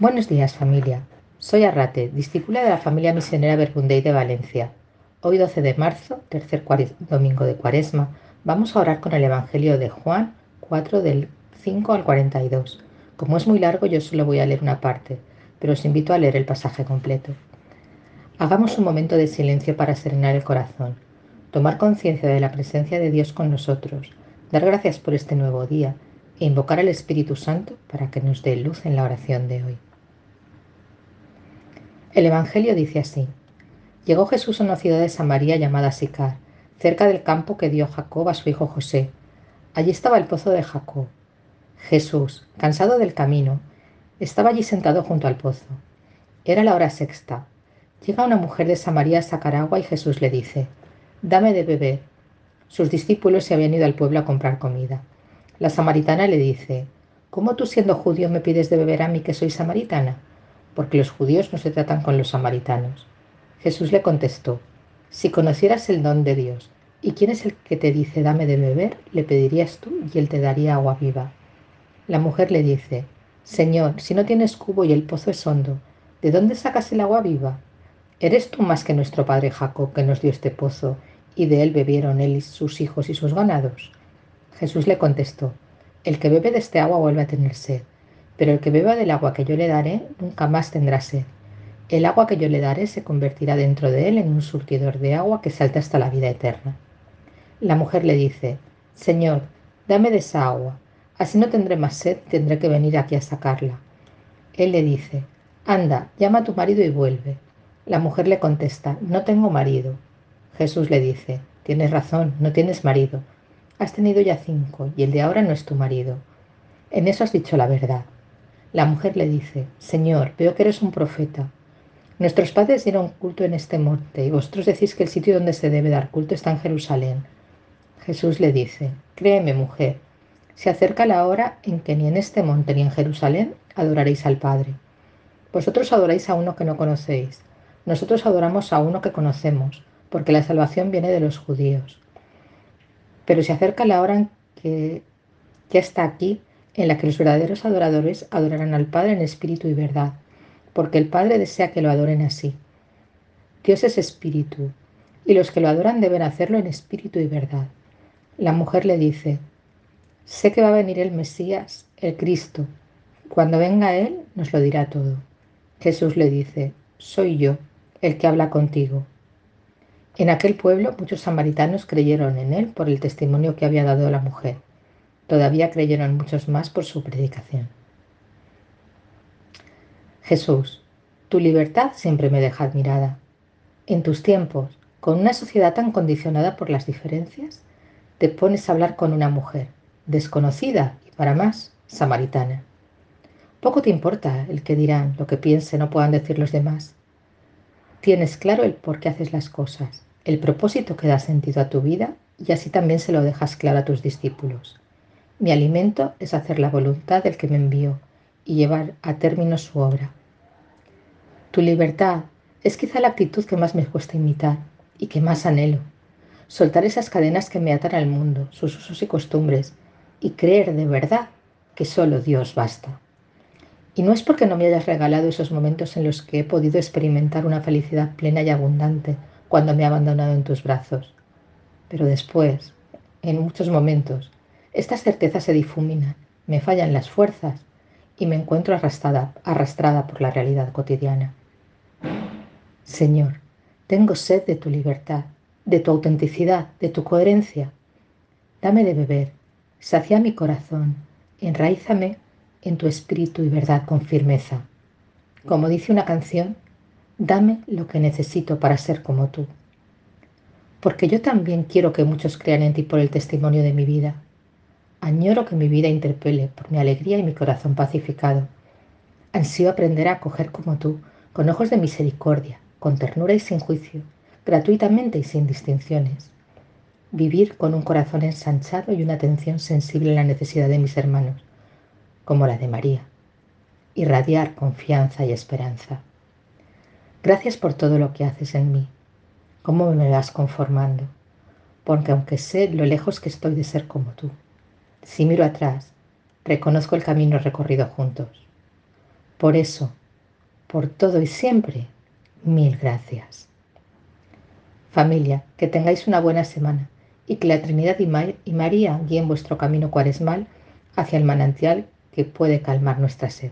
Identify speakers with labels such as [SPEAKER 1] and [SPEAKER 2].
[SPEAKER 1] Buenos días familia. Soy Arrate, discípula de la familia misionera Verbundey de Valencia. Hoy 12 de marzo, tercer domingo de Cuaresma, vamos a orar con el Evangelio de Juan 4 del 5 al 42. Como es muy largo yo solo voy a leer una parte, pero os invito a leer el pasaje completo. Hagamos un momento de silencio para serenar el corazón, tomar conciencia de la presencia de Dios con nosotros, dar gracias por este nuevo día e invocar al Espíritu Santo para que nos dé luz en la oración de hoy. El Evangelio dice así. Llegó Jesús a una ciudad de Samaria llamada Sicar, cerca del campo que dio Jacob a su hijo José. Allí estaba el pozo de Jacob. Jesús, cansado del camino, estaba allí sentado junto al pozo. Era la hora sexta. Llega una mujer de Samaria a sacar agua y Jesús le dice, Dame de beber. Sus discípulos se habían ido al pueblo a comprar comida. La samaritana le dice, ¿Cómo tú siendo judío me pides de beber a mí que soy samaritana? Porque los judíos no se tratan con los samaritanos. Jesús le contestó, Si conocieras el don de Dios y quién es el que te dice dame de beber, le pedirías tú y él te daría agua viva. La mujer le dice, Señor, si no tienes cubo y el pozo es hondo, ¿de dónde sacas el agua viva? ¿Eres tú más que nuestro padre Jacob que nos dio este pozo y de él bebieron él y sus hijos y sus ganados? Jesús le contestó, El que bebe de este agua vuelve a tener sed, pero el que beba del agua que yo le daré nunca más tendrá sed. El agua que yo le daré se convertirá dentro de él en un surtidor de agua que salta hasta la vida eterna. La mujer le dice, Señor, dame de esa agua, así no tendré más sed, tendré que venir aquí a sacarla. Él le dice, Anda, llama a tu marido y vuelve. La mujer le contesta, No tengo marido. Jesús le dice, Tienes razón, no tienes marido Has tenido ya cinco y el de ahora no es tu marido. En eso has dicho la verdad. La mujer le dice, Señor, veo que eres un profeta. Nuestros padres dieron culto en este monte y vosotros decís que el sitio donde se debe dar culto está en Jerusalén. Jesús le dice, Créeme, mujer, se acerca la hora en que ni en este monte ni en Jerusalén adoraréis al Padre. Vosotros adoráis a uno que no conocéis, nosotros adoramos a uno que conocemos, porque la salvación viene de los judíos. Pero se acerca la hora en que ya está aquí, en la que los verdaderos adoradores adorarán al Padre en espíritu y verdad, porque el Padre desea que lo adoren así. Dios es espíritu, y los que lo adoran deben hacerlo en espíritu y verdad. La mujer le dice, sé que va a venir el Mesías, el Cristo. Cuando venga Él, nos lo dirá todo. Jesús le dice, soy yo, el que habla contigo. En aquel pueblo muchos samaritanos creyeron en él por el testimonio que había dado la mujer. Todavía creyeron muchos más por su predicación. Jesús, tu libertad siempre me deja admirada. En tus tiempos, con una sociedad tan condicionada por las diferencias, te pones a hablar con una mujer, desconocida y para más, samaritana. Poco te importa el que dirán, lo que piensen o puedan decir los demás. Tienes claro el por qué haces las cosas, el propósito que da sentido a tu vida y así también se lo dejas claro a tus discípulos. Mi alimento es hacer la voluntad del que me envió y llevar a término su obra. Tu libertad es quizá la actitud que más me cuesta imitar y que más anhelo. Soltar esas cadenas que me atan al mundo, sus usos y costumbres, y creer de verdad que solo Dios basta. Y no es porque no me hayas regalado esos momentos en los que he podido experimentar una felicidad plena y abundante cuando me he abandonado en tus brazos. Pero después, en muchos momentos, estas certezas se difuminan, me fallan las fuerzas y me encuentro arrastrada, arrastrada por la realidad cotidiana. Señor, tengo sed de tu libertad, de tu autenticidad, de tu coherencia. Dame de beber, sacia mi corazón, enraízame en tu espíritu y verdad con firmeza. Como dice una canción, dame lo que necesito para ser como tú. Porque yo también quiero que muchos crean en ti por el testimonio de mi vida. Añoro que mi vida interpele por mi alegría y mi corazón pacificado. Ansío aprender a acoger como tú, con ojos de misericordia, con ternura y sin juicio, gratuitamente y sin distinciones. Vivir con un corazón ensanchado y una atención sensible a la necesidad de mis hermanos como la de María. Irradiar confianza y esperanza. Gracias por todo lo que haces en mí, cómo me vas conformando, porque aunque sé lo lejos que estoy de ser como tú, si miro atrás, reconozco el camino recorrido juntos. Por eso, por todo y siempre, mil gracias. Familia, que tengáis una buena semana y que la Trinidad y, María guíen vuestro camino cuaresmal hacia el manantial que puede calmar nuestra sed.